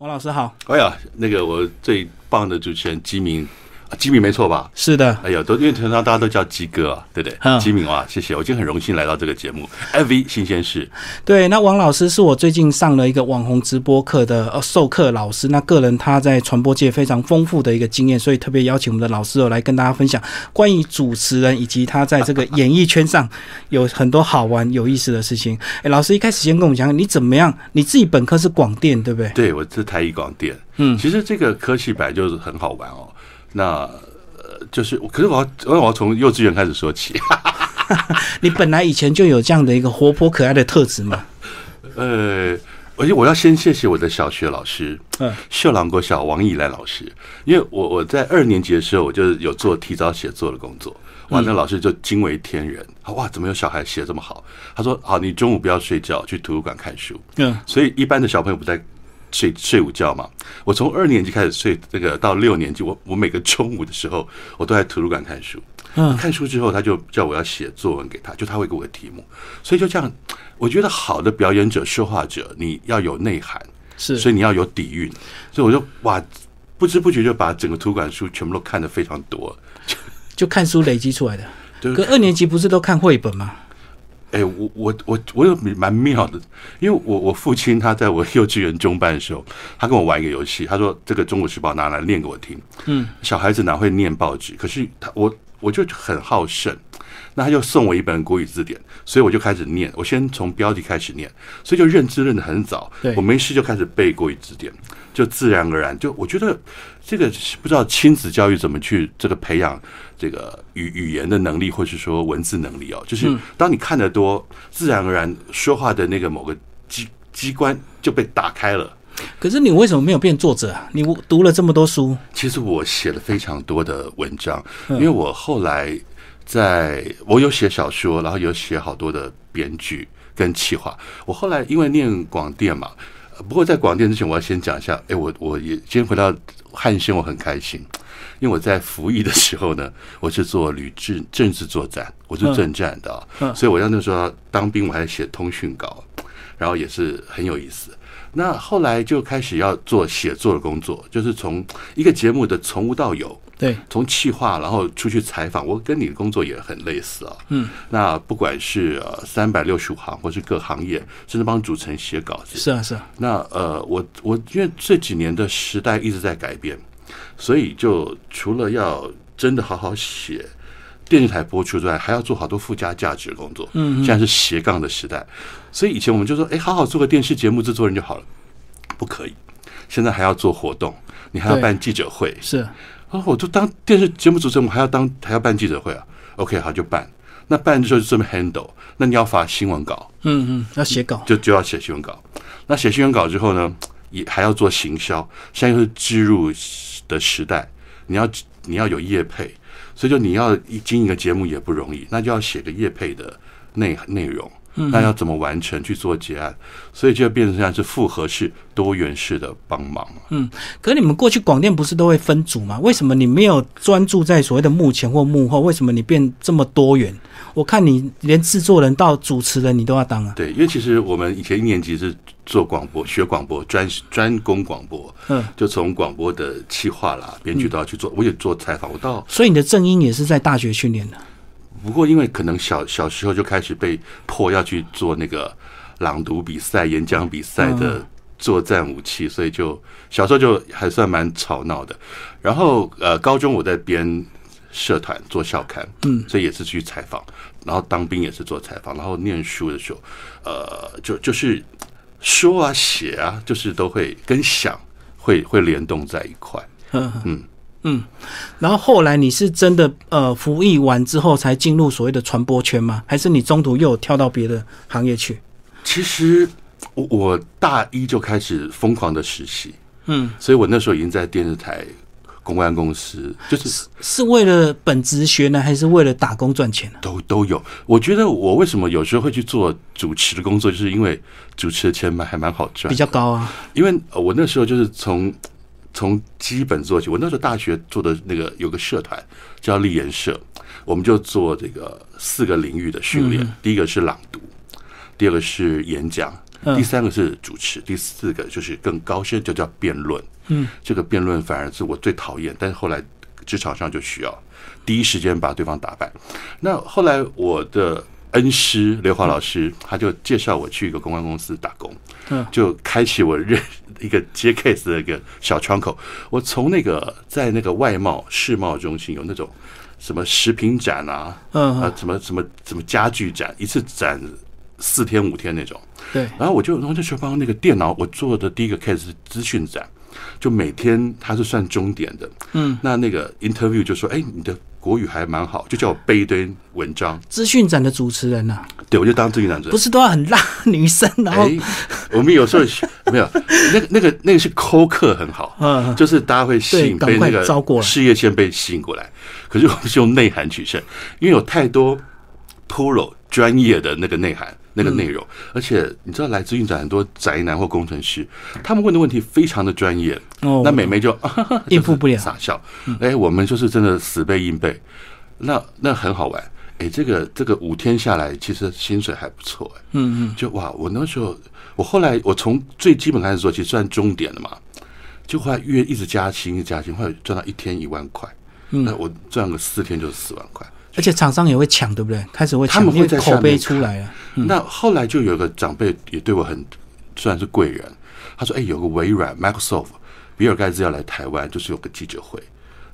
王老师好。哎呀，那个我最棒的主持人基明。基敏没错吧？是的，哎呦，都因为平常大家都叫吉哥啊，对不对？吉米啊，谢谢，我今天很荣幸来到这个节目，FV 新鲜事。对，那王老师是我最近上了一个网红直播课的呃授课老师，那个人他在传播界非常丰富的一个经验，所以特别邀请我们的老师哦来跟大家分享关于主持人以及他在这个演艺圈上 有很多好玩有意思的事情。哎，老师一开始先跟我们讲，你怎么样？你自己本科是广电，对不对？对，我是台艺广电。嗯，其实这个科系本来就是很好玩哦。那呃，就是，可是我要，我要从幼稚园开始说起。你本来以前就有这样的一个活泼可爱的特质嘛？呃，而且我要先谢谢我的小学老师，嗯，秀朗国小王义来老师，因为我我在二年级的时候，我就有做提早写作的工作，哇，那老师就惊为天人，哇，怎么有小孩写这么好？他说，好，你中午不要睡觉，去图书馆看书。嗯，所以一般的小朋友不在。睡睡午觉嘛，我从二年级开始睡，这个到六年级，我我每个中午的时候，我都在图书馆看书。嗯，看书之后，他就叫我要写作文给他，就他会给我题目，所以就这样，我觉得好的表演者、说话者，你要有内涵，是，所以你要有底蕴，所以我就哇，不知不觉就把整个图书馆书全部都看得非常多，就看书累积出来的。可二年级不是都看绘本吗？哎，我我我我有蛮妙的，因为我我父亲他在我幼稚园中班的时候，他跟我玩一个游戏，他说这个《中国时报》拿来念给我听。嗯，小孩子哪会念报纸？可是他我我就很好胜，那他就送我一本国语字典，所以我就开始念。我先从标题开始念，所以就认字认得很早。我没事就开始背国语字典，就自然而然就我觉得这个不知道亲子教育怎么去这个培养。这个语语言的能力，或是说文字能力哦，就是当你看得多，自然而然说话的那个某个机机关就被打开了。可是你为什么没有变作者啊？你读了这么多书，其实我写了非常多的文章，因为我后来在我有写小说，然后有写好多的编剧跟企划。我后来因为念广电嘛，不过在广电之前，我要先讲一下。哎，我我也今天回到汉宣，我很开心。因为我在服役的时候呢，我是做旅政政治作战，我是政战的，所以我要那时候当兵，我还写通讯稿，然后也是很有意思。那后来就开始要做写作的工作，就是从一个节目的从无到有，对，从企划，然后出去采访，我跟你的工作也很类似啊。嗯，那不管是呃三百六十五行，或是各行业，甚至帮主持人写稿子，是啊是啊。那呃，我我因为这几年的时代一直在改变。所以，就除了要真的好好写电视台播出之外，还要做好多附加价值的工作。嗯，现在是斜杠的时代，所以以前我们就说，哎，好好做个电视节目制作人就好了，不可以。现在还要做活动，你还要办记者会。是啊，我就当电视节目主持人，我还要当还要办记者会啊。OK，好就办。那办的时候就这么 handle。那你要发新闻稿，嗯嗯，要写稿，就就要写新闻稿。那写新闻稿之后呢，也还要做行销，现在又是植入。的时代，你要你要有业配，所以就你要经营一个节目也不容易，那就要写个业配的内内容，那要怎么完成去做结案，所以就变成像是复合式、多元式的帮忙。嗯，可你们过去广电不是都会分组吗？为什么你没有专注在所谓的幕前或幕后？为什么你变这么多元？我看你连制作人到主持人你都要当啊。对，因为其实我们以前一年级是。做广播学广播专专攻广播，嗯，就从广播的企划啦、编剧都要去做。我也做采访，我到所以你的正音也是在大学训练的。不过因为可能小小时候就开始被迫要去做那个朗读比赛、演讲比赛的作战武器，所以就小时候就还算蛮吵闹的。然后呃，高中我在编社团做校刊，嗯，所以也是去采访。然后当兵也是做采访。然后念书的时候，呃，就就是。说啊，写啊，就是都会跟想会会联动在一块。嗯嗯嗯。然后后来你是真的呃服役完之后才进入所谓的传播圈吗？还是你中途又跳到别的行业去？其实我我大一就开始疯狂的实习。嗯，所以我那时候已经在电视台。公关公司就是是为了本职学呢，还是为了打工赚钱呢？都都有。我觉得我为什么有时候会去做主持的工作，就是因为主持的钱蛮还蛮好赚，比较高啊。因为我那时候就是从从基本做起。我那时候大学做的那个有个社团叫立言社，我们就做这个四个领域的训练。第一个是朗读，第二个是演讲，第三个是主持，第四个就是更高深，就叫辩论。嗯，这个辩论反而是我最讨厌，但是后来职场上就需要第一时间把对方打败。那后来我的恩师刘华老师，他就介绍我去一个公关公司打工，嗯就开启我认一个接 case 的一个小窗口。我从那个在那个外贸世贸中心有那种什么食品展啊，嗯啊，什么什么什么家具展，一次展四天五天那种。对，然后我就然后那时候帮那个电脑，我做的第一个 case 是资讯展，就每天它是算钟点的。嗯，那那个 interview 就说，哎，你的国语还蛮好，就叫我背一堆文章。资讯展的主持人呐、对，我就当资讯展者不。是都要很辣女生，然后哎，我们有时候 没有那个那个那个是抠客很好，嗯就是大家会吸引被那个招过来事业线被吸引过来。可是我们是用内涵取胜，因为有太多 pro 专业的那个内涵。那个内容，而且你知道，来自运转很多宅男或工程师，他们问的问题非常的专业，哦，那美眉就应付不了 傻笑。哎，我们就是真的死背硬背，那那很好玩。哎，这个这个五天下来，其实薪水还不错。哎，嗯嗯，就哇，我那时候，我后来我从最基本开始做，其实算终点了嘛，就后来月一直加薪，一直加薪，后来赚到一天一万块。嗯那我赚个四天就是四万块。而且厂商也会抢，对不对？开始会抢，他们会口碑出来了。那后来就有个长辈也对我很算是贵人，他说：“哎，有个微软 Microsoft 比尔盖茨要来台湾，就是有个记者会。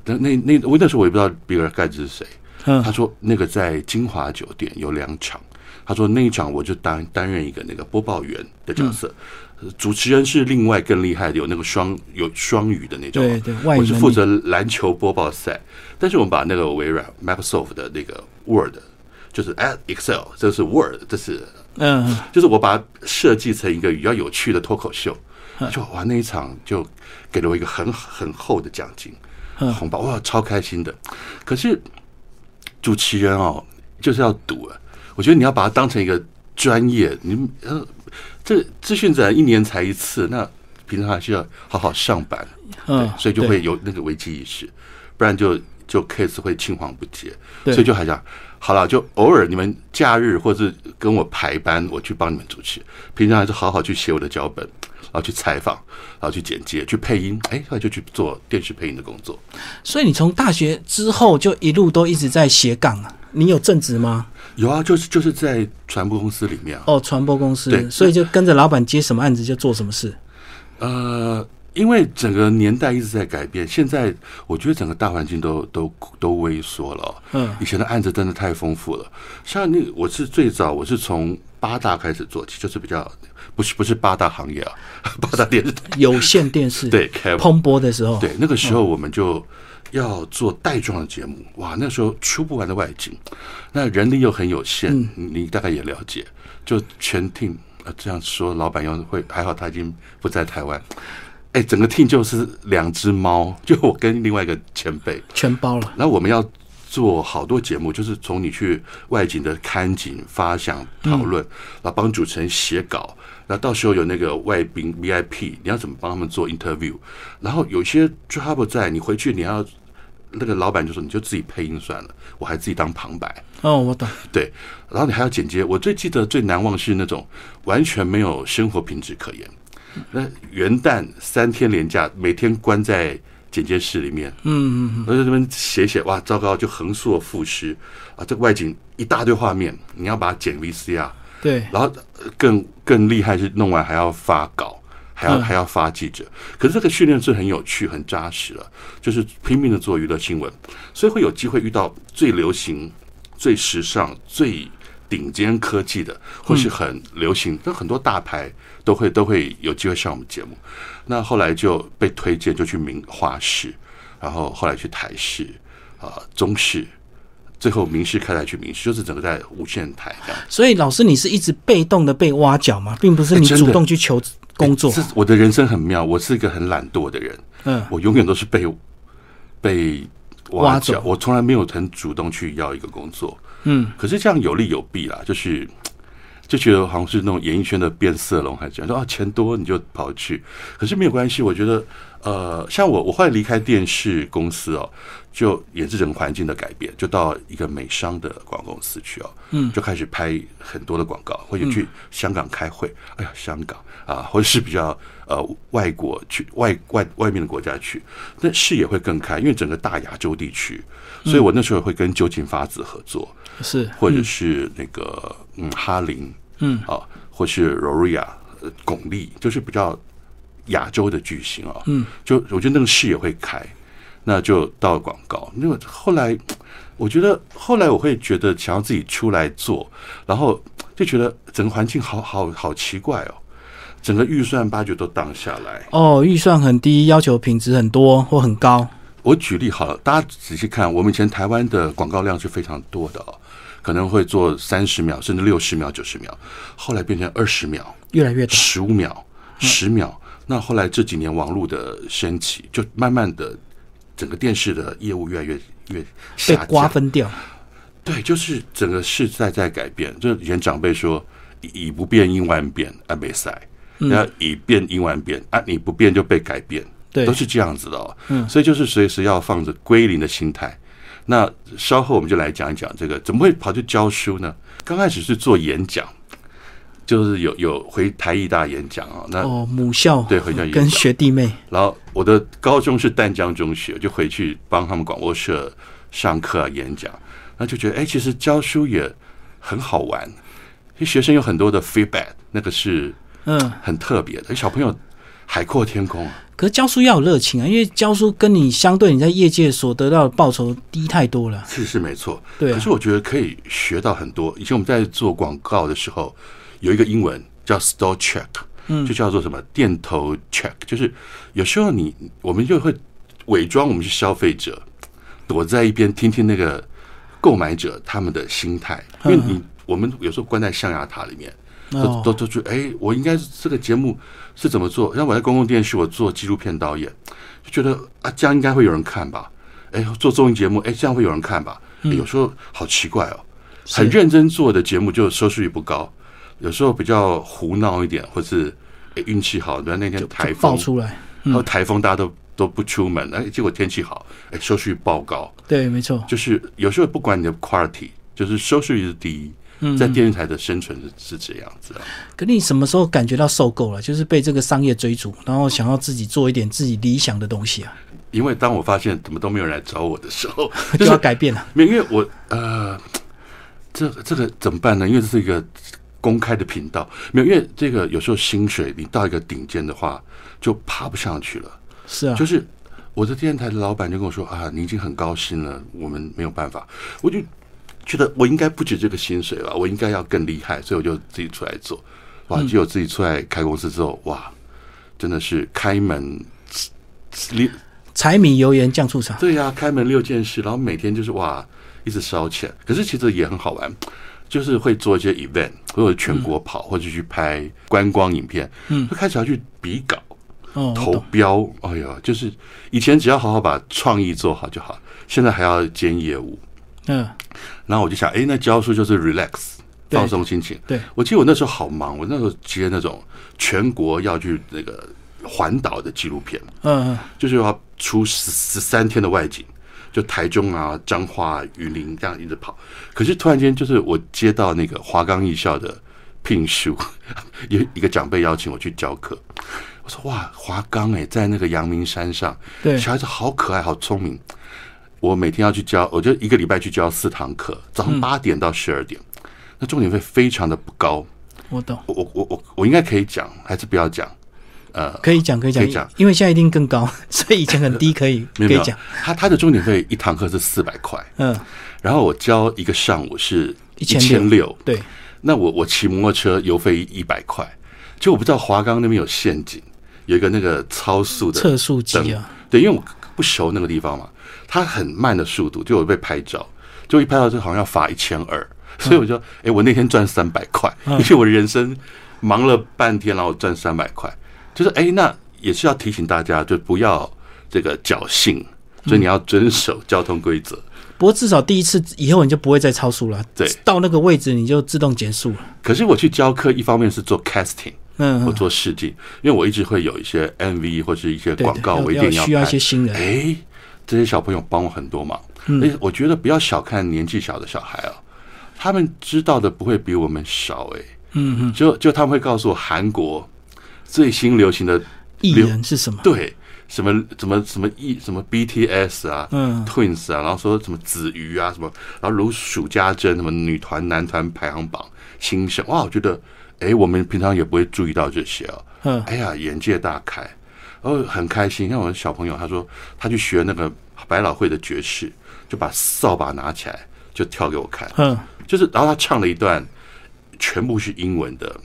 那那那我那时候我也不知道比尔盖茨是谁，嗯他说那个在金华酒店有两场，他说那一场我就担担任一个那个播报员的角色，呃主持人是另外更厉害的，有那个双有双语的那种，对对我是负责篮球播报赛，但是我们把那个微软 Microsoft 的那个 Word 就是哎 Excel，这是 Word，这是嗯，嗯就是我把它设计成一个比较有趣的脱口秀，嗯。就哇那一场就给了我一个很很厚的奖金嗯。红包，哇超开心的。可是主持人哦就是要赌啊，我觉得你要把它当成一个专业，你呃这资讯展一年才一次，那平常还是要好好上班，嗯，所以就对会有那个危机意识，不然就就 case 会青黄不接，所以就还想好了，就偶尔你们假日或是跟我排班，我去帮你们主持，平常还是好好去写我的脚本，然后去采访，然后去剪接，去配音，哎，后来就去做电视配音的工作。所以你从大学之后就一路都一直在斜杠啊？你有正职吗？有啊，就是就是在传播公司里面啊，哦，传播公司对，所以就跟着老板接什么案子就做什么事。呃，因为整个年代一直在改变，现在我觉得整个大环境都都都萎缩了哦。嗯以前的案子真的太丰富了，像那我是最早我是从八大开始做起，就是比较不是不是八大行业啊，八大电视台。有线电视 对蓬勃的时候，对，那个时候我们就要做带状的节目，哇，那时候出不完的外景，那人力又很有限，你你大概也了解，就全 team 呃这样说，老板要会还好他已经不在台湾，哎，整个 team 就是两只猫，就我跟另外一个前辈，全包了。那我们要做好多节目，就是从你去外景的看景、发想、讨论，然后帮主持人写稿，然后到时候有那个外宾 VIP，你要怎么帮他们做 interview，然后有些 trouble 在，你回去你要那个老板就说你就自己配音算了，我还自己当旁白。哦，我懂。对，然后你还要剪接。我最记得最难忘是那种完全没有生活品质可言。那元旦三天连假，每天关在剪接室里面，嗯嗯嗯，我在这边写写，哇，糟糕，就横竖赋诗啊，这个外景一大堆画面，你要把它剪 VCR，对，然后呃更更厉害是弄完还要发稿，还要嗯还要发记者。可是这个训练是很有趣、很扎实了，就是拼命的做娱乐新闻，所以会有机会遇到最流行、最时尚、最顶尖科技的，或是很流行，那很多大牌都会都会有机会上我们节目。那后来就被推荐，就去明华视，然后后来去台视啊、中视。最后民视开来去民视，就是整个在无线台这样。所以老师你是一直被动的被挖角嘛，并不是你主动去求工作。这我的人生很妙，我是一个很懒惰的人，嗯，我永远都是被被挖挖角走，我从来没有很主动去要一个工作。嗯，可是这样有利有弊啦，就是就觉得好像是那种演艺圈的变色龙，还是这样说啊，钱多你就跑去，可是没有关系，我觉得呃，像我我后来离开电视公司哦，就也是整个环境的改变，就到一个美商的广告公司去哦，嗯，就开始拍很多的广告，或者去香港开会，哎呀，香港啊，或者是比较呃外国去外外外面的国家去，那视野会更开，因为整个大亚洲地区，所以我那时候会跟酒井法子合作，是。或者是那个嗯哈林，嗯。啊，或是 Roria 呃巩俐，就是比较亚洲的巨星啊，嗯，就我觉得那个视野会开，那就到广告。因为后来我觉得后来我会觉得想要自己出来做，然后就觉得整个环境好好好奇怪哦，整个预算八九都挡下来。哦，预算很低，要求品质很多或很高。我举例好了，大家仔细看，我们以前台湾的广告量是非常多的哦，可能会做三十秒甚至六十秒、九十秒，后来变成二十秒、越来越短。十五秒、十秒。那后来这几年网络的升起，就慢慢的整个电视的业务越来越越被。瓜分掉。对，就是整个时代在改变。就以前长辈说“以以不变应万变”，啊，没塞；然后以变应万变，啊，你不变就被改变。对都是这样子的哦。嗯，所以就是随时要放着归零的心态。那稍后我们就来讲一讲这个怎么会跑去教书呢？刚开始是做演讲，就是有有回台艺大演讲啊。那、哦，母校对回家演跟学弟妹。然后我的高中是淡江中学，就回去帮他们广播社上课啊、演讲，那就觉得哎，其实教书也很好玩，因为学生有很多的 feedback，那个是嗯，很特别的。小朋友海阔天空啊，可是教书要有热情啊，因为教书跟你相对你在业界所得到的报酬低太多了。是是没错。对啊可是我觉得可以学到很多。以前我们在做广告的时候，有一个英文叫 store check，嗯，就叫做什么店头 check，就是有时候你我们就会伪装我们是消费者，躲在一边听听那个购买者他们的心态，因为你我们有时候关在象牙塔里面。都哦都都觉得，哎，我应该是这个节目是怎么做？像我在公共电视，我做纪录片导演，就觉得啊，这样应该会有人看吧？哎，做综艺节目，哎，这样会有人看吧？哎有时候好奇怪哦，很认真做的节目就收视率不高，有时候比较胡闹一点，或是哎运气好，比如那天就台风，爆出来。然后台风大家都都不出门，哎，结果天气好，哎，收视率爆高。对，没错。就是有时候不管你的 quality，就是收视率是第一，嗯在电视台的生存是是这样子啊。可你什么时候感觉到受够了？就是被这个商业追逐，然后想要自己做一点自己理想的东西啊，因为当我发现怎么都没有人来找我的时候，就 就要改变了。因为我呃，这这个怎么办呢？因为这是一个公开的频道，没有因为这个有时候薪水你到一个顶尖的话就爬不上去了。是啊，就是我的电视台的老板就跟我说啊，你已经很高薪了，我们没有办法。我就觉得我应该不止这个薪水吧，我应该要更厉害，所以我就自己出来做。哇，结果自己出来开公司之后，哇，真的是开门六柴米油盐酱醋茶。对呀、开门六件事，然后每天就是哇，一直烧钱。可是其实也很好玩，就是会做一些 event，或者全国跑，或者去拍观光影片，嗯就开始要去比稿。哦，投。标，哎呀，就是以前只要好好把创意做好就好，现在还要兼业务。嗯，然后我就想，哎，那教书就是 relax，放松心情。对，我记得我那时候好忙，我那时候接那种全国要去那个环岛的纪录片，嗯嗯，就是要出十十三天的外景，就台中啊、彰化、云林这样一直跑。可是突然间，就是我接到那个华冈艺校的聘书，有一个长辈邀请我去教课。我说哇，华冈哎、在那个阳明山上，对，小孩子好可爱，好聪明。我每天要去教，我就一个礼拜去教四堂课，早上八点到十二点。那重点费非常的不高，我懂。我我我我我应该可以讲，还是不要讲？呃，可以讲，可以讲可以讲，因为现在一定更高，所以以前很低，可以可以讲。，他他的重点费一堂课是四百块，嗯，然后我教一个上午是一1600千六，对，那我我骑摩托车油费一百块，就我不知道华冈那边有陷阱，有一个那个超速的测速机灯。啊，对，因为我不熟那个地方嘛，它很慢的速度，就我被拍照，就一拍到这好像要罚一千二，所以我就，哎、我那天赚三百块，嗯。因为我人生忙了半天，然后赚三百块，就是哎、那也是要提醒大家，就不要这个侥幸，所以你要遵守交通规则。不过至少第一次以后你就不会再超速了。对到那个位置你就自动减速了。可是我去教课，一方面是做 casting，嗯，我做试镜，因为我一直会有一些 MV 或是一些广告，我一定要需要一些新人。哎，这些小朋友帮我很多忙。哎，我觉得不要小看年纪小的小孩啊，他们知道的不会比我们少。哎，嗯嗯，就就他们会告诉我韩国最新流行的艺人是什么？对，什么什么什么艺什么 BTS 啊，嗯，Twins 啊，然后说什么子瑜啊，什么，然后如数家珍，什么女团、男团排行榜新生，哇，我觉得，哎，我们平常也不会注意到这些啊，嗯，哎呀，眼界大开，然后很开心。像我的小朋友，他说他去学那个百老汇的爵士，就把扫把拿起来就跳给我看，嗯，就是，然后他唱了一段全部是英文的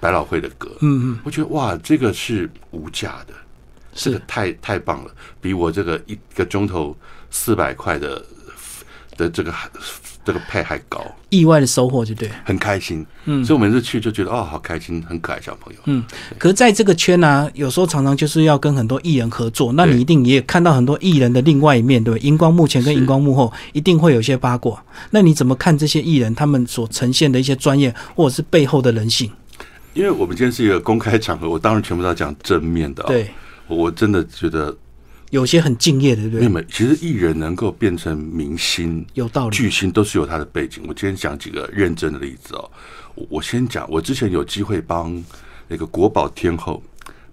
百老汇的歌，嗯嗯，我觉得哇，这个是无价的。这个是太太棒了，比我这个一个钟头四百块的的这个这个配还高，意外的收获，就对。很开心。嗯所以我每次去就觉得哦，好开心，很可爱小朋友。嗯，可是在这个圈呢、有时候常常就是要跟很多艺人合作，那你一定也看到很多艺人的另外一面，对不对？荧光幕前跟荧光幕后一定会有一些八卦。那你怎么看这些艺人他们所呈现的一些专业，或者是背后的人性？因为我们今天是一个公开场合，我当然全部都要讲正面的、哦。，对，我我真的觉得，有些很敬业的，对不对？其实艺人能够变成明星、有道理。巨星，都是有他的背景。我今天讲几个认真的例子哦。我我先讲，我之前有机会帮那个国宝天后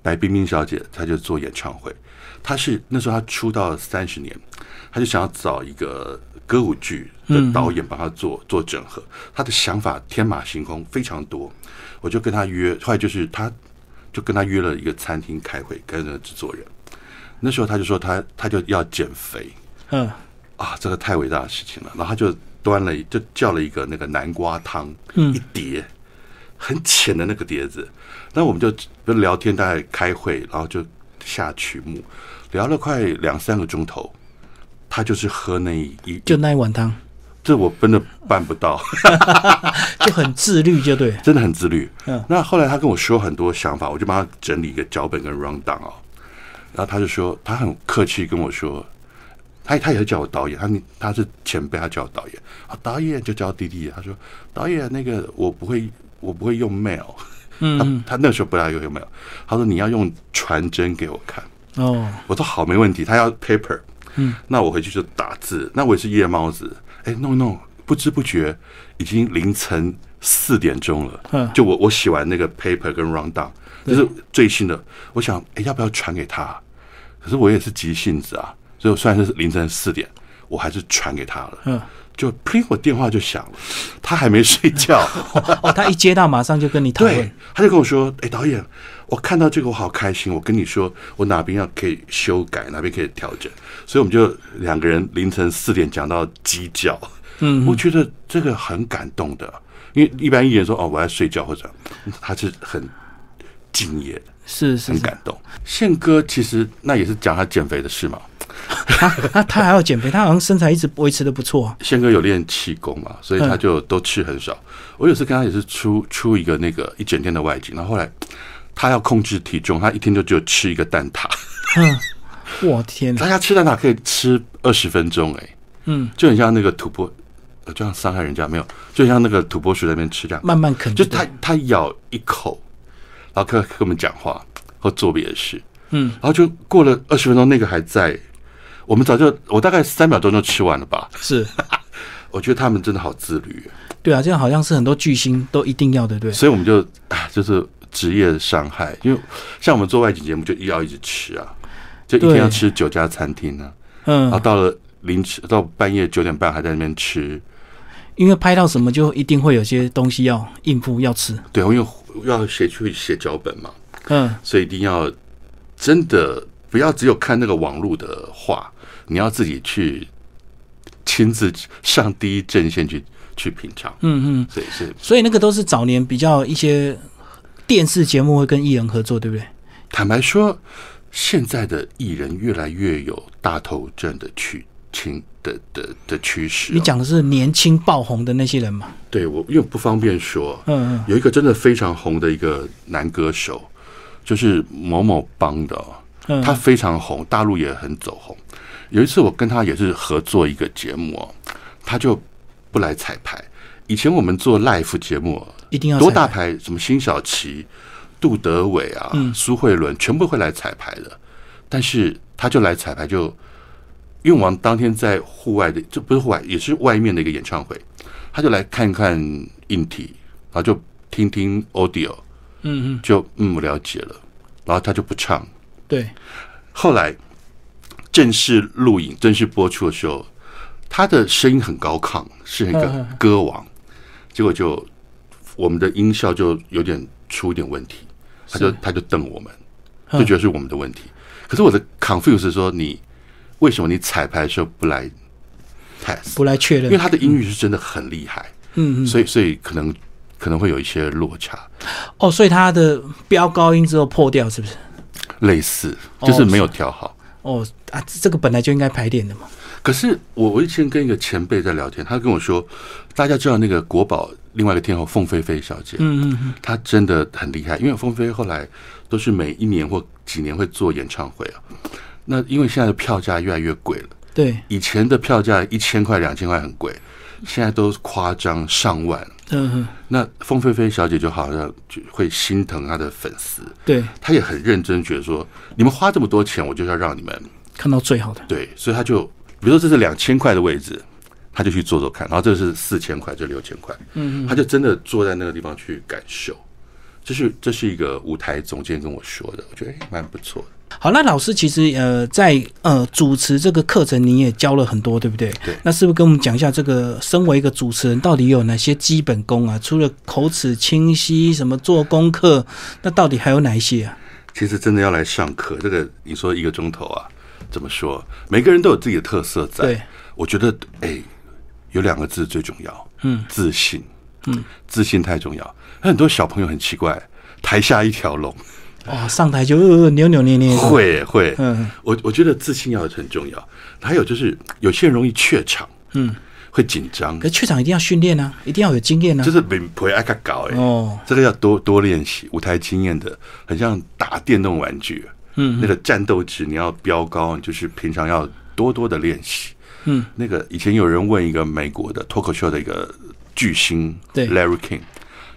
白冰冰小姐，她就做演唱会。她是那时候她出道三十年，她就想要找一个歌舞剧的导演帮他做做整合。他的想法天马行空，非常多。我就跟他约，后来就是他就跟他约了一个餐厅开会，跟那个制作人。那时候他就说他他就要减肥，嗯啊，这个太伟大的事情了。然后他就端了，就叫了一个那个南瓜汤，嗯一碟很浅的那个碟子。那我们就就聊天，大概开会，然后就下曲目，聊了快两三个钟头。他就是喝那一一，就那一碗汤，这我真的办不到，就很自律，就对。真的很自律。嗯那后来他跟我说很多想法，我就帮他整理一个脚本跟 round down 哦。然后他就说，他很客气跟我说，他他也是叫我导演，他他是前辈，他叫我导演啊，导演就叫弟弟。他说，导演那个我不会，我不会用 mail，嗯他他那时候不大用 mail，他说你要用传真给我看。哦，我说好，没问题。他要 paper，嗯，那我回去就打字。那我也是夜猫子，哎弄一弄，不知不觉已经凌晨四点钟了。嗯就我我写完那个 paper 跟 round down，就是最新的。我想，哎，要不要传给他？可是我也是急性子啊，所以我虽然是凌晨四点，我还是传给他了。嗯，就砰，我电话就响了，他还没睡觉。哦，他一接到马上就跟你谈对论。，他就跟我说：“哎、导演，我看到这个我好开心，我跟你说，我哪边要可以修改，哪边可以调整。”所以我们就两个人凌晨四点讲到鸡叫，嗯我觉得这个很感动的，因为一般艺人说：“哦，我要睡觉或者他是很敬业的，是很感动。”宪哥其实那也是讲他减肥的事嘛，他他他还要减肥，他好像身材一直维持的不错。宪哥有练气功嘛，所以他嗯就都吃很少。我有次跟他也是出出一个那个一整天的外景，然后后来他要控制体重，他一天就只有吃一个蛋挞。嗯，我天哪，大家吃蛋挞可以吃二十分钟，哎，嗯，就很像那个土拨，就像伤害人家没有？就像那个土拨鼠在那边吃这样，慢慢啃就他他咬一口，然后跟跟我们讲话或做别的事，嗯，然后就过了二十分钟，那个还在。我们早就我大概三秒钟就吃完了吧？是，我觉得他们真的好自律，对啊，这样好像是很多巨星都一定要的，对。所以我们就啊，就是职业伤害，因为像我们做外景节目就要一直吃啊，就一天要吃九家餐厅啊，然后嗯，到了凌晨到半夜九点半还在那边吃，因为拍到什么就一定会有些东西要应付要吃。对，因为要写去写脚本嘛，嗯，所以一定要真的不要只有看那个网络的话，你要自己去亲自上第一阵线去去品尝。嗯嗯，所以是所以那个都是早年比较一些电视节目会跟艺人合作，对不对？坦白说，现在的艺人越来越有大头症的趋倾的的的趋势、你讲的是年轻爆红的那些人嘛？对我因为不方便说，嗯嗯，有一个真的非常红的一个男歌手，就是某某帮的、哦，嗯他非常红，大陆也很走红。有一次我跟他也是合作一个节目哦，他就不来彩排。以前我们做 live 节目哦，一定要多大牌，什么辛晓琪、杜德伟啊、苏慧伦全部会来彩排的，但是他就来彩排就。因为我们当天在户外的，这不是户外，也是外面的一个演唱会，他就来看看硬体，然后就听听 audio，嗯嗯，就嗯我了解了，然后他就不唱。对，后来正式录影、正式播出的时候，他的声音很高亢，是一个歌王，结果就我们的音效就有点出一点问题，他就他就瞪我们，就觉得是我们的问题。可是我的 confuse 是说你。为什么你彩排的时候不来 test 不来确认？因为他的音域是真的很厉害，嗯嗯，所以所以可能可能会有一些落差。哦，所以他的飙高音之后破掉，是不是？类似，就是没有调好。哦啊，这个本来就应该排练的嘛。可是我我以前跟一个前辈在聊天，他跟我说，大家知道那个国宝另外一个天后凤飞飞小姐，嗯嗯嗯，她真的很厉害，因为凤飞后来都是每一年或几年会做演唱会啊。那因为现在的票价越来越贵了，对，以前的票价一千块、两千块很贵，现在都夸张上万。嗯哼，那凤飞飞小姐就好像就会心疼她的粉丝，对，她也很认真，觉得说你们花这么多钱，我就要让你们看到最好的。对，所以她就比如说这是两千块的位置，他就去坐坐看，然后这是四千块，这六千块，嗯嗯，他就真的坐在那个地方去感受。这是这是一个舞台总监跟我说的，我觉得蛮不错的。好，那老师其实呃，在呃主持这个课程，你也教了很多，对不对？对。那是不是跟我们讲一下，这个身为一个主持人，到底有哪些基本功啊？除了口齿清晰，什么做功课，那到底还有哪一些啊？其实真的要来上课，这个你说一个钟头啊，怎么说？每个人都有自己的特色在。对。我觉得，哎，有两个字最重要，嗯，自信，嗯，自信太重要。很多小朋友很奇怪，台下一条龙。哇，上台就扭扭捏捏，会会，嗯，我我觉得自信要很重要。还有就是有些人容易怯场，嗯，会紧张。可怯场一定要训练啊，一定要有经验啊。就是不不会爱看搞哎，哦，这个要多多练习舞台经验的，很像打电动玩具，嗯，那个战斗值你要飙高，你就是平常要多多的练习。嗯，那个以前有人问一个美国的脱口秀的一个巨星，对，Larry King，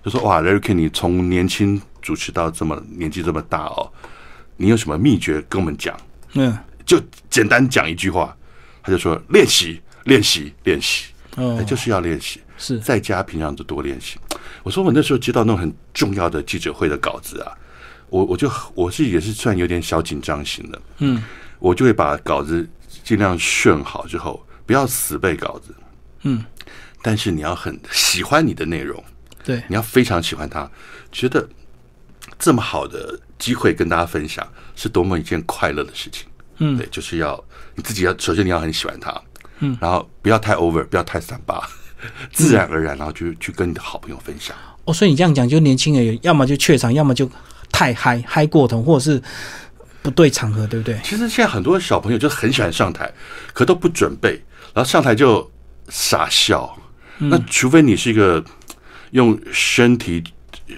就说哇，Larry King，你从年轻主持到这么年纪这么大哦，你有什么秘诀跟我们讲？嗯，就简单讲一句话，他就说练习，练习，练习，哦。哎，就是要练习，是。在家平常就多练习。我说我那时候接到那种很重要的记者会的稿子啊，我我就我是也是算有点小紧张型的，嗯，我就会把稿子尽量炫好之后，不要死背稿子，嗯，但是你要很喜欢你的内容，对，你要非常喜欢它，觉得这么好的机会跟大家分享，是多么一件快乐的事情。嗯。对，就是要你自己要首先你要很喜欢它，嗯，然后不要太 over，不要太三八，自然而然，然后就去跟你的好朋友分享。哦，所以你这样讲，就年轻人要么就怯场，要么就太嗨嗨过头，或者是不对场合，对不对？其实现在很多小朋友就很喜欢上台，可都不准备，然后上台就傻笑。那除非你是一个用身体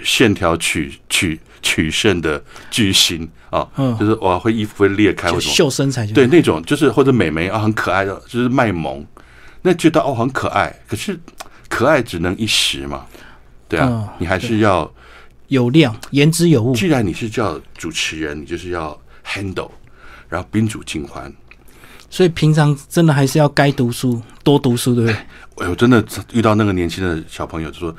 线条取取取胜的巨星啊，嗯。就是哇会衣服会裂开就或什么，秀身材就对，那种就是或者美眉啊很可爱的，就是卖萌，那觉得哦很可爱，可是可爱只能一时嘛，对啊，嗯你还是要，有量，言之有物。既然你是叫主持人，你就是要 handle，然后宾主尽欢。所以平常真的还是要该读书多读书，对不对？哎呦，真的遇到那个年轻的小朋友，就说：“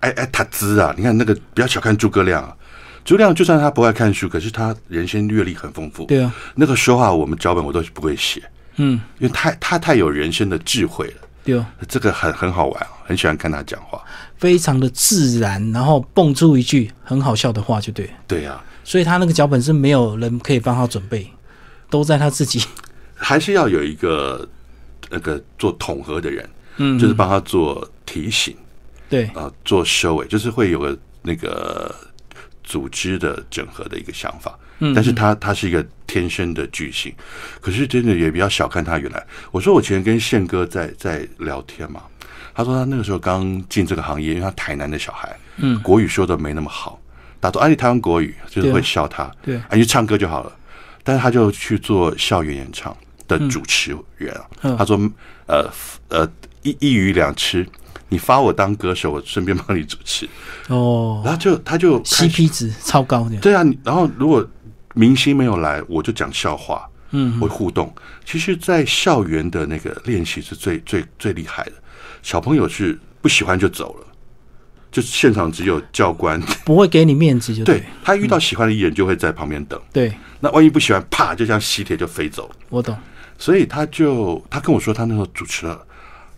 哎哎，他资啊！你看那个，不要小看诸葛亮啊。诸葛亮就算他不爱看书，可是他人生阅历很丰富。对啊，那个说话，我们脚本我都不会写，嗯，因为太他太有人生的智慧了。对哦，这个很很好玩，很喜欢看他讲话。非常的自然，然后蹦出一句很好笑的话，就对。对呀、所以他那个脚本是没有人可以帮他准备，都在他自己。还是要有一个那个做统合的人，嗯，就是帮他做提醒对，啊、做收尾，就是会有个那个组织的整合的一个想法。嗯但是他他是一个天生的巨星，可是真的也比较小看他。原来。我说我前跟宪哥在在聊天嘛，他说他那个时候刚进这个行业，因为他台南的小孩，嗯国语说的没那么好，大家都啊你台湾国语就是会笑他，对。啊你就唱歌就好了。但是他就去做校园演唱的主持人啊，嗯。他说呃呃一一鱼两吃，你发我当歌手，我顺便帮你主持。哦，然后就他就 CP 值超高的，对啊，然后如果明星没有来，我就讲笑话，嗯，会互动。其实，在校园的那个练习是最最最厉害的。小朋友是不喜欢就走了，就现场只有教官，不会给你面子就对他遇到喜欢的艺人就会在旁边等。对，那万一不喜欢，啪，就像喜帖就飞走。我懂。所以他就他跟我说，他那时候主持了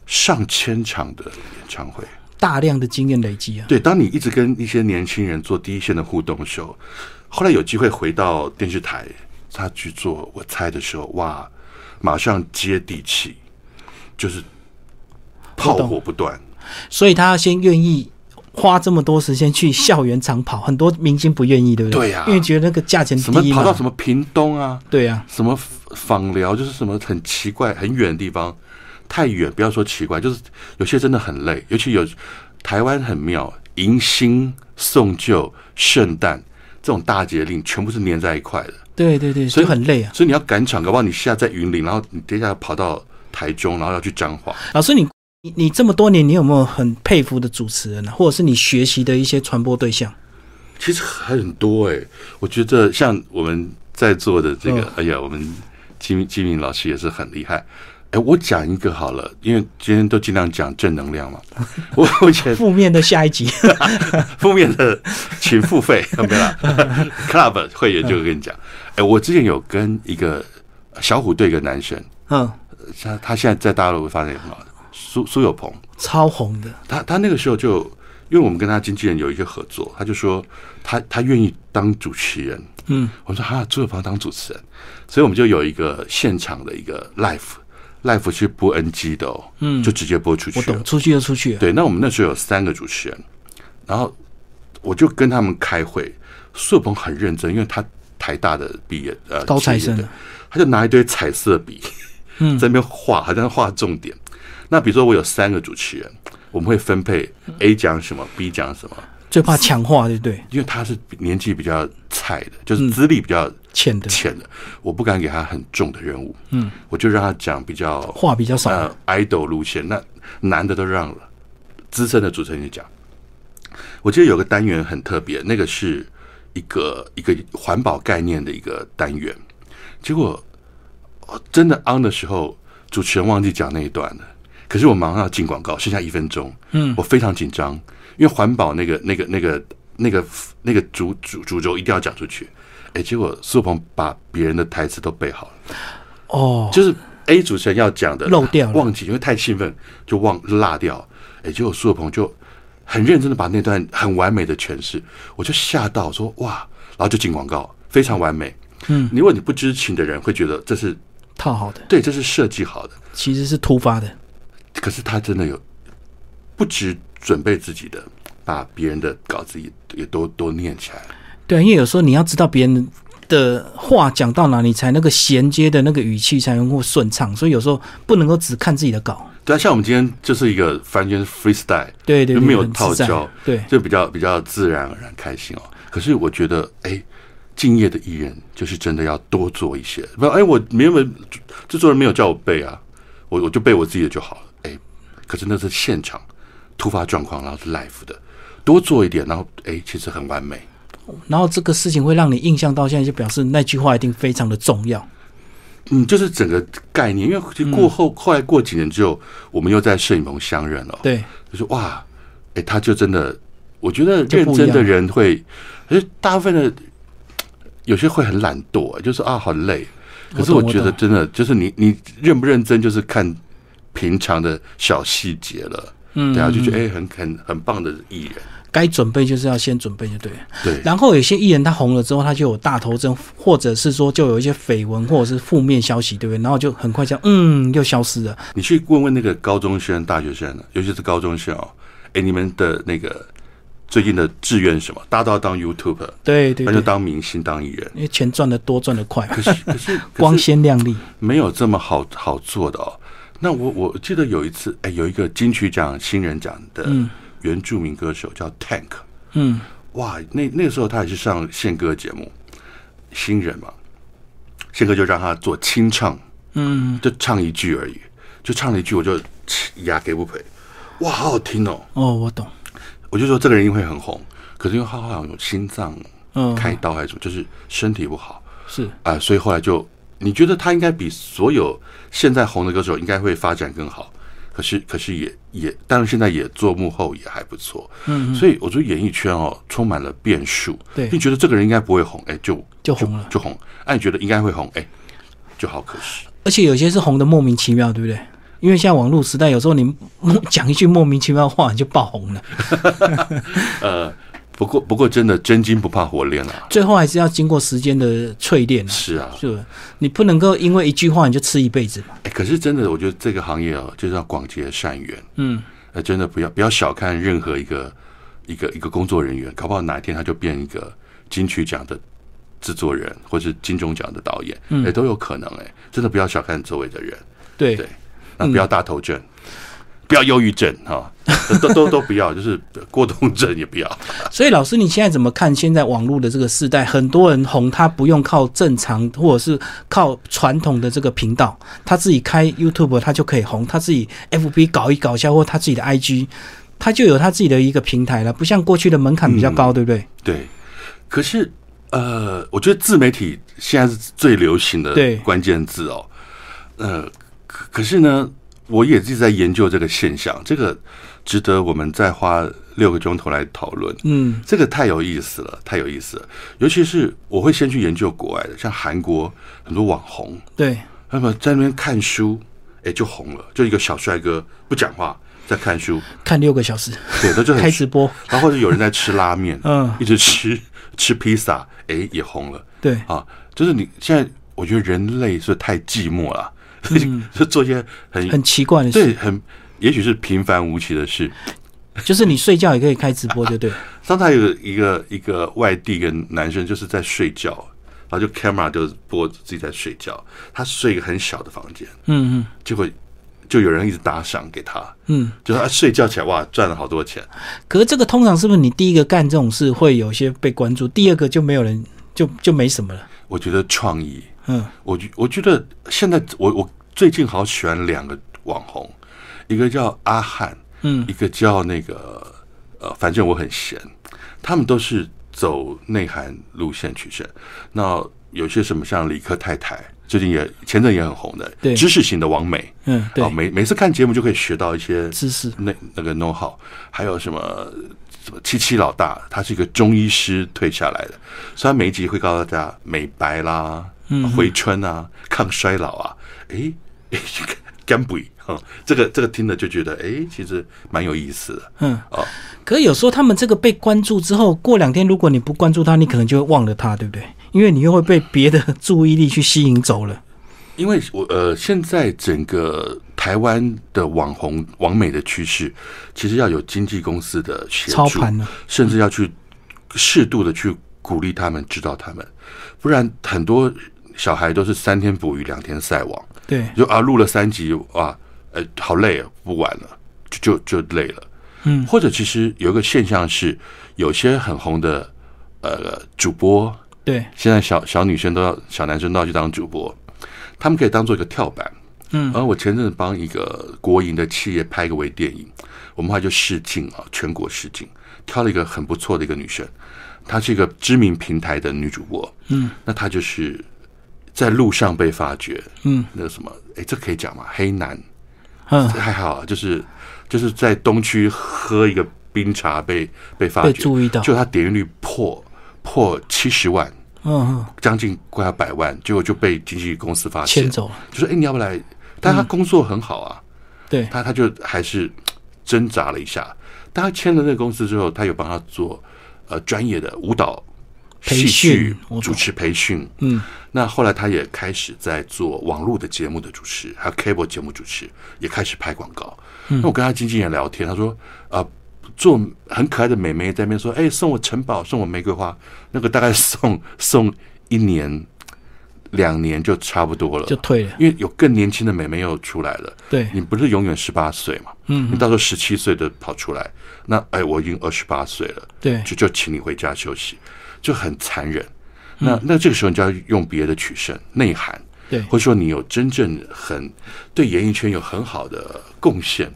上千场的演唱会。大量的经验累积啊，对，当你一直跟一些年轻人做第一线的互动的时候，后来有机会回到电视台，他去做我猜的时候，哇，马上接地气，就是炮火不断。所以他先愿意花这么多时间去校园长跑，很多明星不愿意，对不对？对呀因为觉得那个价钱什么。跑到什么屏东啊，对呀、什么访寮，就是什么很奇怪、很远的地方，太远，不要说奇怪，就是有些真的很累，尤其有台湾很妙，迎新、送旧、圣诞这种大节令，全部是粘在一块的，对对对，所以很累啊。所以你要赶场，搞不好你现在在云林，然后你接下来跑到台中，然后要去彰化，老师你，你你这么多年，你有没有很佩服的主持人啊，或者是你学习的一些传播对象？其实很多哎、我觉得像我们在座的这个，嗯哎呀，我们金明金明老师也是很厉害。哎，我讲一个好了，因为今天都尽量讲正能量嘛。我我以前负面的下一集，负面的，请付费，没了 Club 会员就跟你讲。哎，我之前有跟一个小虎队一个男生，嗯，他他现在在大陆发展也很好，苏苏有朋，超红的，他他那个时候就，因为我们跟他经纪人有一个合作，他就说他他愿意当主持人。嗯，我说哈，朱有朋当主持人，所以我们就有一个现场的一个 live，live 是播 NG 的哦，嗯就直接播出去了。我懂，出去就出去。对，那我们那时候有三个主持人，然后我就跟他们开会，苏有朋很认真，因为他台大的毕业呃高材生他就拿一堆彩色笔，嗯 在那边画，好像画重点。那比如说我有三个主持人，我们会分配 A 讲什么，B 讲什么，最怕强化，对不对？因为他是年纪比较菜的，就是资历比较浅的浅的，我不敢给他很重的任务，嗯，我就让他讲比较话比较少。呃 idol 路线，那男的都让了，资深的主持人就讲。我记得有个单元很特别，那个是一个一个环保概念的一个单元，结果哦真的 on 的时候，主持人忘记讲那一段了。可是我马上要进广告，剩下一分钟，嗯我非常紧张，因为环保那个那个那个那个那个主主主轴一定要讲出去。哎，结果苏鹏把别人的台词都背好了。哦，就是 A 主持人要讲的漏掉了忘记，因为太兴奋就忘落掉。哎，结果苏有朋就很认真的把那段很完美的诠释，我就吓到说哇，然后就进广告，非常完美。嗯，如果你不知情的人会觉得这是套好的，对，这是设计好的，其实是突发的。可是他真的有不止准备自己的，把别人的稿子也也都都念起来。对啊，因为有时候你要知道别人的话讲到哪里，才那个衔接的那个语气才能够顺畅，所以有时候不能够只看自己的稿。对啊，像我们今天就是一个完全是 freestyle，对对对，就没有套教对，就比较比较自然而然开心哦。可是我觉得，哎，敬业的艺人就是真的要多做一些。不，哎，我没有制作人没有叫我背啊，我我就背我自己的就好了。哎，可是那是现场突发状况，然后是 live 的，多做一点，然后哎，其实很完美。然后这个事情会让你印象到现在，就表示那句话一定非常的重要。嗯，就是整个概念，因为其实过后、后来过几年之后，我们又在摄影棚相认了。对，就是哇，哎、他就真的，我觉得认真的人会，可是大部分的有些会很懒惰，就是啊好累。可是我觉得真的就是你你认不认真，就是看平常的小细节了。嗯，对啊，就觉得嗯哎、很很很棒的艺人。该准备就是要先准备就对了。对，然后有些艺人他红了之后，他就有大头症，或者是说就有一些绯闻或者是负面消息，对不对？然后就很快这样，嗯，又消失了。你去问问那个高中生、大学生，尤其是高中生哦，哎、你们的那个最近的志愿什么？大家都要当 YouTuber，对对对，那就当明星、当艺人。因为钱赚的多，赚的快，可是 可是光是鲜亮丽。没有这么好好做的哦。那我我记得有一次，哎，有一个金曲奖新人奖的嗯原住民歌手叫 Tank，嗯，哇，那那个时候他也是上宪歌节目，新人嘛，宪歌就让他做清唱，嗯，就唱一句而已，就唱了一句，我就牙给不赔，哇，好好听哦。哦，我懂。我就说这个人因为很红，可是因为他好像有心脏嗯，开刀还是什么，就是身体不好。是。啊、所以后来就你觉得他应该比所有现在红的歌手应该会发展更好，可是可是也也，当然现在也做幕后也还不错，嗯，所以我觉得演艺圈哦充满了变数。对你觉得这个人应该不会红，哎，就就红了就红。那、你觉得应该会红，哎，就好可惜。而且有些是红的莫名其妙，对不对？因为现在网络时代，有时候你莫讲一句莫名其妙的话，你就爆红了。呃，不过不过真的真金不怕火炼啊。最后还是要经过时间的淬炼啊，是啊，是？你不能够因为一句话你就吃一辈子嘛。哎，可是真的，我觉得这个行业啊，就是要广结善缘。嗯，呃，真的不要不要小看任何一个一个一个工作人员，搞不好哪一天他就变一个金曲奖的制作人，或是金钟奖的导演，嗯。哎、都有可能哎、真的不要小看周围的人，对。对。那不要大头症，不要忧郁症哈、都都都不要，就是过动症也不要。所以老师，你现在怎么看现在网络的这个时代？很多人红，他不用靠正常或者是靠传统的这个频道，他自己开 YouTube 他就可以红，他自己 FB 搞一搞一下，或他自己的 IG，他就有他自己的一个平台了。不像过去的门槛比较高，对不对？对，可是呃，我觉得自媒体现在是最流行的对关键字哦。呃，可可是呢，我也一直在研究这个现象，这个值得我们再花六个钟头来讨论。嗯，这个太有意思了，太有意思了。尤其是我会先去研究国外的，像韩国很多网红，对，那么在那边看书，哎，就红了，就一个小帅哥不讲话在看书，看六个小时，对，那就很 开直播，然后或者有人在吃拉面，嗯，一直吃吃披萨，哎，也红了。对，啊。就是你现在，我觉得人类是太寂寞了，就做一些很嗯很奇怪的事，对很，也许是平凡无奇的事。就是你睡觉也可以开直播，对不对？上次还有一个一个外地一个男生就是在睡觉，然后就 camera 就播自己在睡觉，他睡一个很小的房间，嗯嗯结果就有人一直打赏给他，嗯。就是他睡觉起来哇赚了好多钱。可是这个通常是不是你第一个干这种事会有一些被关注，第二个就没有人就就没什么了？我觉得创意，嗯。我觉我觉得现在我我最近好喜欢两个网红，一个叫阿汉，嗯。一个叫那个呃，反正我很闲，他们都是走内涵路线取胜。那有些什么像理科太太，最近也前阵也很红的，对。知识型的王美，嗯，对。啊，，每每次看节目就可以学到一些知识。那那个 know how，还有什么什么七七老大，他是一个中医师退下来的，所以他每一集会告诉大家美白啦、嗯回春啊、抗衰老啊，诶诶，干不哈，这个这个听了就觉得诶，其实蛮有意思的嗯。哦。可是有时候他们这个被关注之后，过两天如果你不关注他，你可能就会忘了他，对不对？因为你又会被别的注意力去吸引走了。因为我呃，现在整个台湾的网红网美的趋势，其实要有经纪公司的协助，操盘了，甚至要去适度的去鼓励他们，指导他们，不然很多小孩都是三天捕鱼两天晒网，对，就啊录了三集啊，呃好累啊，不玩了，就就就累了。嗯。或者其实有一个现象是，有些很红的呃主播，对，现在小小女生都要小男生都要去当主播，他们可以当做一个跳板。嗯。而我前阵子帮一个国营的企业拍个微电影，我们后来就试镜啊，全国试镜，挑了一个很不错的一个女生，她是一个知名平台的女主播，嗯，那她就是在路上被发掘，嗯。那个什么，哎，这可以讲吗？黑男。嗯，还好啊，就是就是在东区喝一个冰茶被被发被掘，注意到，就他点阅率破破七十万。嗯嗯，将近快要百万，结果就被经纪公司发现。牵，走了，就说：“哎、你要不来？”但他工作很好啊，对，他他就还是挣扎了一下。但他签了那个公司之后，他有帮他做呃专业的舞蹈、培训主持培训。嗯。那后来他也开始在做网络的节目的主持，还有 cable 节目主持，也开始拍广告。嗯。那我跟他经纪人聊天，他说：“啊、做很可爱的美眉在那边说，哎、送我城堡，送我玫瑰花，那个大概送 送一年、两年就差不多了，就退了，因为有更年轻的美眉又出来了。对，你不是永远十八岁嘛？嗯。你到时候十七岁的跑出来，那哎，我已经二十八岁了，对，就就请你回家休息，就很残忍。嗯。那那这个时候你就要用别的取胜，内涵。对。或者说你有真正很对演艺圈有很好的贡献，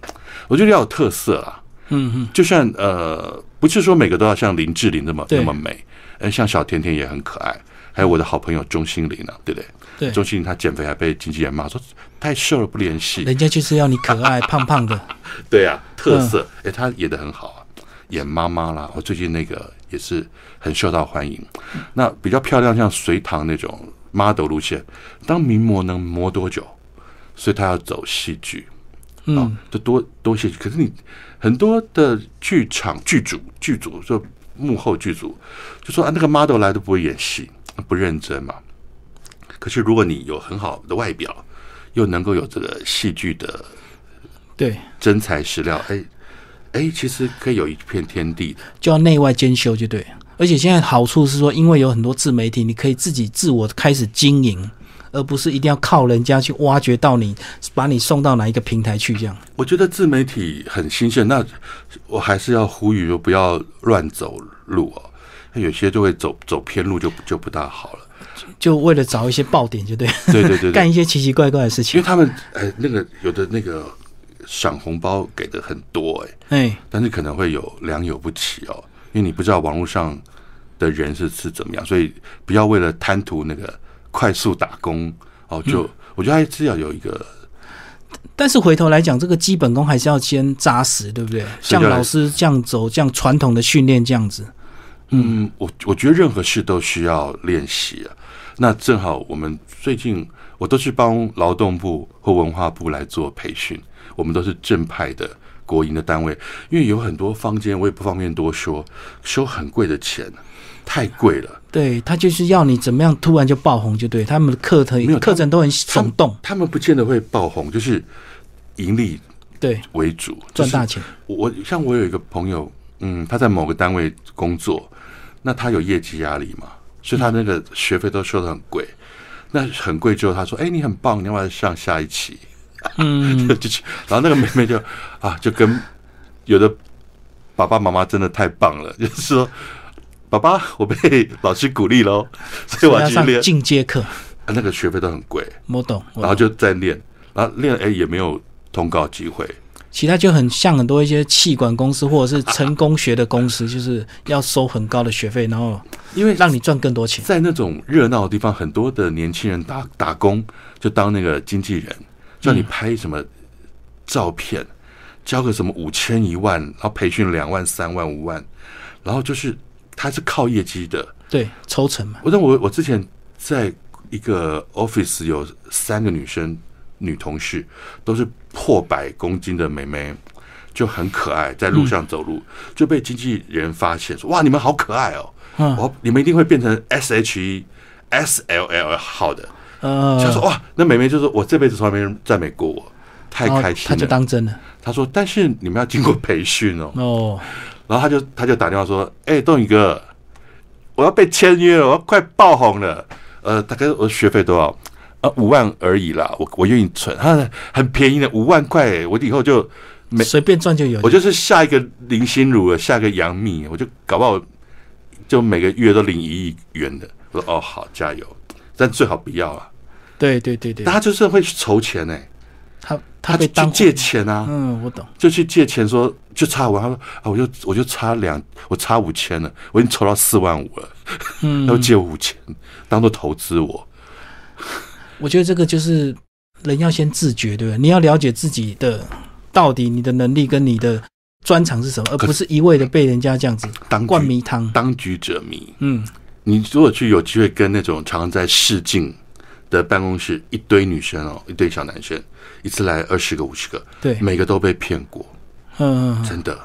我觉得要有特色啊。嗯嗯，就算呃，不是说每个都要像林志玲那么那么美，呃，像小甜甜也很可爱，还有我的好朋友钟欣凌呢，对不对？对，钟欣凌她减肥还被经纪人骂说太瘦了不联系，人家就是要你可爱胖胖的，对啊，特色，嗯。哎、她演的很好啊，演妈妈啦，我最近那个也是很受到欢迎。那比较漂亮，像隋唐那种 model 路线，当名模能磨多久？所以他要走戏剧。嗯哦，就多多些。可是你很多的剧场剧组剧组就幕后剧组就说啊，那个 model 来都不会演戏，不认真嘛。可是如果你有很好的外表，又能够有这个戏剧的对，真材实料，哎哎，其实可以有一片天地的。就要内外兼修，就对。而且现在好处是说，因为有很多自媒体，你可以自己自我开始经营，而不是一定要靠人家去挖掘到你，把你送到哪一个平台去这样。我觉得自媒体很新鲜，那我还是要呼吁，就不要乱走路哦。有些就会走走偏路就，就不大好了。就为了找一些爆点，就对，对对对对，干一些奇奇怪怪的事情。因为他们哎，那个有的那个赏红包给的很多哎，哎，但是可能会有良莠不齐哦，因为你不知道网络上的人是是怎么样，所以不要为了贪图那个快速打工哦，就、嗯。我觉得还是要有一个但是回头来讲，这个基本功还是要先扎实，对不对？像老师这样走，这样传统的训练这样子，嗯，我我觉得任何事都需要练习啊。那正好我们最近我都是帮劳动部或文化部来做培训，我们都是正派的国营的单位，因为有很多坊间我也不方便多说，收很贵的钱，太贵了。对他就是要你怎么样突然就爆红，就对他们的课程课程都很耸动，他们不见得会爆红，就是盈利对，为主，赚大钱，我像我有一个朋友，嗯，他在某个单位工作，那他有业绩压力嘛，所以他那个学费都收的很贵。那很贵之后，他说：“哎、你很棒，你要不要上下一期？”嗯，就去，然后那个妹妹就啊，就跟有的爸爸妈妈真的太棒了，就是说，爸爸，我被老师鼓励喽，所以我要上要去练。进阶课，啊那个学费都很贵，我懂，我然后就在练，然后练哎、也没有通告机会，其他就很像很多一些气管公司或者是成功学的公司，就是要收很高的学费，然后因为让你赚更多钱。在那种热闹的地方，很多的年轻人打打工就当那个经纪人，叫你拍什么照片，交个什么五千一万，然后培训两万、三万、五万，然后就是他是靠业绩的。对，抽成嘛，我但我我之前在一个 office 有三个女生女同事，都是破百公斤的美眉，就很可爱，在路上走路、就被经纪人发现说：“哇，你们好可爱哦！嗯哦，你们一定会变成 S H E S L L 号的。”呃，他说：“哇，那美眉就说我这辈子从来没人赞美过我，太开心了他就。当真了。他说：“但是你们要经过培训哦。”哦，然后他就他就打电话说：“哎、东宇哥，我要被签约了，我要快爆红了。呃，大概我的学费多少？呃，五万而已啦，我我愿意存。他很便宜的五万块，我以后就没随便赚就有我。就是下一个林心如了，下一个杨幂，我就搞不好就每个月都领一亿元的。我说哦，好，加油，但最好不要啊。对对对对但，他就是会去筹钱呢、他他去他被当借钱啊，嗯，我懂。就去借钱说就差我，他说啊，我就我就差两，我差五千了，我已经筹到四万五了，嗯要借五千，当做投资我。我觉得这个就是人要先自觉，对不对？你要了解自己的到底你的能力跟你的专长是什么，而不是一味的被人家这样子灌迷汤。当局者迷，嗯，你如果去有机会跟那种常常在试镜的办公室一堆女生哦，一堆小男生，一次来二十个五十个，对，每个都被骗过，嗯，真的。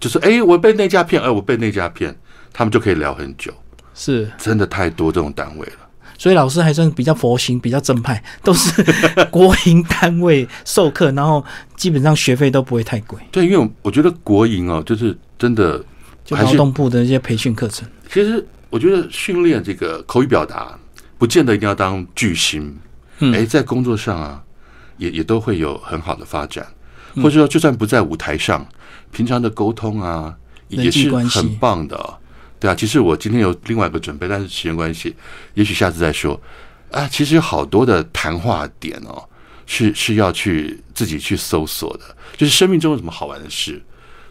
就是哎、我被那家骗，哎、我被那家骗，他们就可以聊很久，是，真的太多这种单位了。所以老师还算比较佛心，比较正派，都是 国营单位授课，然后基本上学费都不会太贵，对，因为我我觉得国营哦，就是真的就劳动部的那些培训课程。其实我觉得训练这个口语表达，不见得一定要当巨星。嗯哎，在工作上啊，也也都会有很好的发展，嗯或者说就算不在舞台上，平常的沟通啊，也是很棒的哦、对啊，其实我今天有另外一个准备，但是时间关系，也许下次再说。啊，其实有好多的谈话点哦，是是要去自己去搜索的。就是生命中有什么好玩的事，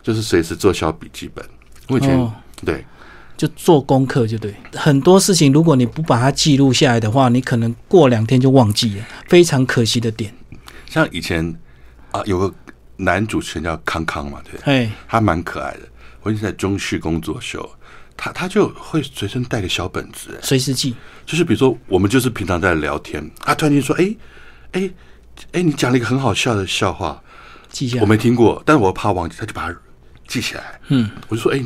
就是随时做小笔记本。我以前、哦对就做功课就对。很多事情如果你不把它记录下来的话，你可能过两天就忘记了，非常可惜的点。像以前啊，有个男主持人叫康康嘛，对，哎，他蛮可爱的。我以前在中视工作的时候，他他就会随身带个小本子，哎随时记。就是比如说我们就是平常在聊天，他突然间说：“哎哎哎，你讲了一个很好笑的笑话，记下来。我没听过，但是我怕忘记，他就把它记起来。嗯，我就说：“哎、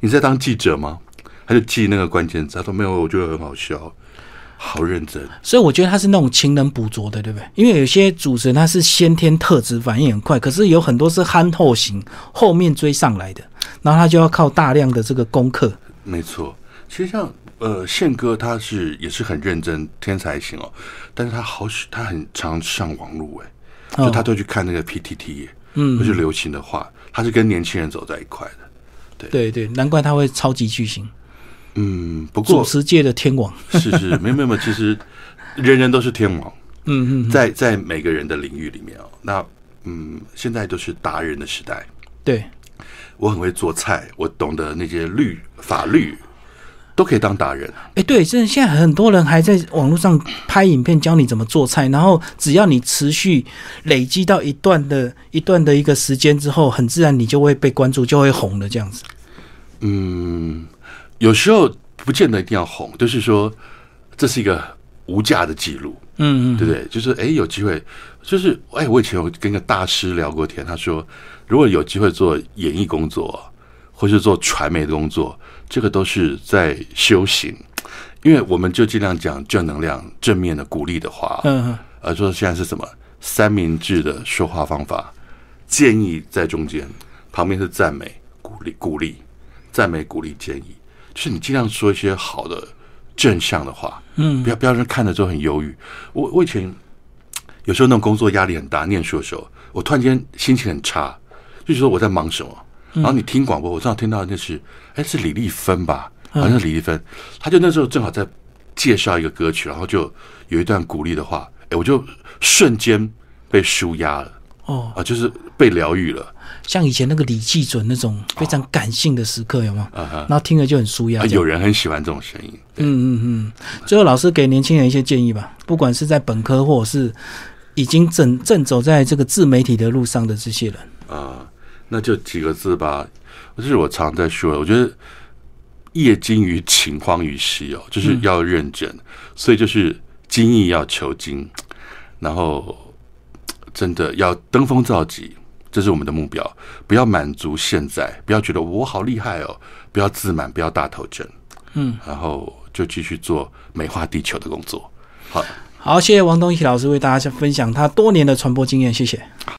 你在当记者吗？”他就记那个关键词，他说：“没有，我觉得很好笑，好认真。所以我觉得他是那种勤能补拙的，对不对？因为有些主持人他是先天特质反应很快，可是有很多是憨厚型，后面追上来的，然后他就要靠大量的这个功课。”没错，其实像呃宪哥，他是也是很认真天才型哦，但是他好喜他很常上网络哎，就他都去看那个 PTT，嗯就是流行的话，他是跟年轻人走在一块的。对。对，难怪他会超级巨星，嗯，不过主持界的天王。是是没 没有，没有其实人人都是天王，嗯嗯，在在每个人的领域里面哦，那嗯，现在都是达人的时代。对，我很会做菜，我懂得那些律法律，都可以当达人。哎，对，真的现在很多人还在网络上拍影片教你怎么做菜，然后只要你持续累积到一段的一段的一个时间之后，很自然你就会被关注，就会红的这样子。嗯，有时候不见得一定要红，就是说这是一个无价的记录，嗯嗯，对不对？就是哎，有机会，就是哎，我以前有跟一个大师聊过天，他说，如果有机会做演艺工作，或是做传媒的工作，这个都是在修行，因为我们就尽量讲正能量、正面的鼓励的话，嗯嗯，呃，说现在是什么？三明治的说话方法，建议在中间，旁边是赞美、鼓励、鼓励、赞美、鼓励、建议，就是你尽量说一些好的、正向的话，嗯。不要不要让人看了之后很忧郁。我我以前有时候那种工作压力很大，念书的时候，我突然间心情很差，就是说我在忙什么，然后你听广播，我正好听到那是，哎，是李丽芬吧？好像是李丽芬，他就那时候正好在介绍一个歌曲，然后就有一段鼓励的话，哎，我就瞬间被舒压了哦，啊，就是被疗愈了像以前那个李济准那种非常感性的时刻，有吗？啊哈。然后听了就很舒压啊，有人很喜欢这种声音，嗯嗯嗯。最后，老师给年轻人一些建议吧，不管是在本科或者是已经正正走在这个自媒体的路上的这些人。啊，那就几个字吧。这是我常在说的，我觉得业精于勤，荒于嬉哦，就是要认真，所以就是精益要求精，然后真的要登峰造极，这是我们的目标。不要满足现在，不要觉得我好厉害哦，不要自满，不要大头针，嗯，然后就继续做美化地球的工作。好，好，谢谢王东喜老师为大家分享他多年的传播经验，谢谢。